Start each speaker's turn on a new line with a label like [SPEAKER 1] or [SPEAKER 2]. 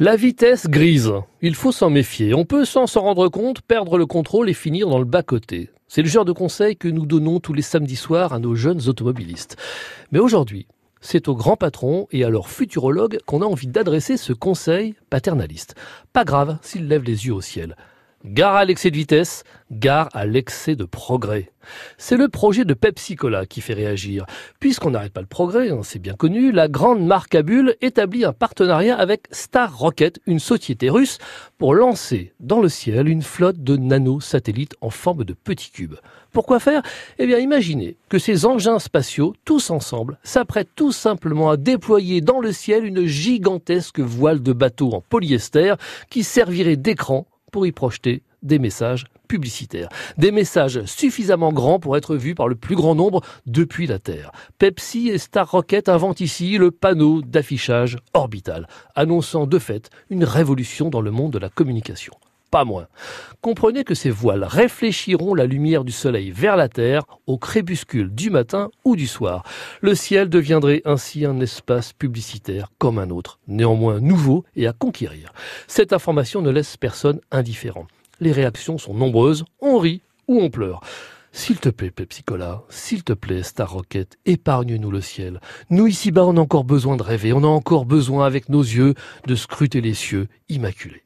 [SPEAKER 1] La vitesse grise. Il faut s'en méfier. On peut, sans s'en rendre compte, perdre le contrôle et finir dans le bas-côté. C'est le genre de conseil que nous donnons tous les samedis soirs à nos jeunes automobilistes. Mais aujourd'hui, c'est aux grands patrons et à leurs futurologues qu'on a envie d'adresser ce conseil paternaliste. Pas grave s'ils lèvent les yeux au ciel. Gare à l'excès de vitesse, gare à l'excès de progrès. C'est le projet de Pepsi Cola qui fait réagir. Puisqu'on n'arrête pas le progrès, hein, c'est bien connu, la grande marque à bulles établit un partenariat avec Star Rocket, une société russe, pour lancer dans le ciel une flotte de nanosatellites en forme de petits cubes. Pourquoi faire? Eh bien, imaginez que ces engins spatiaux, tous ensemble, s'apprêtent tout simplement à déployer dans le ciel une gigantesque voile de bateau en polyester qui servirait d'écran pour y projeter des messages publicitaires. Des messages suffisamment grands pour être vus par le plus grand nombre depuis la Terre. Pepsi et Star Rocket inventent ici le panneau d'affichage orbital, annonçant de fait une révolution dans le monde de la communication pas moins. Comprenez que ces voiles réfléchiront la lumière du soleil vers la Terre au crépuscule du matin ou du soir. Le ciel deviendrait ainsi un espace publicitaire comme un autre, néanmoins nouveau et à conquérir. Cette information ne laisse personne indifférent. Les réactions sont nombreuses, on rit ou on pleure. S'il te plaît, Pepsi Cola, s'il te plaît, Star Rocket, épargne-nous le ciel. Nous, ici-bas, on a encore besoin de rêver, on a encore besoin, avec nos yeux, de scruter les cieux immaculés.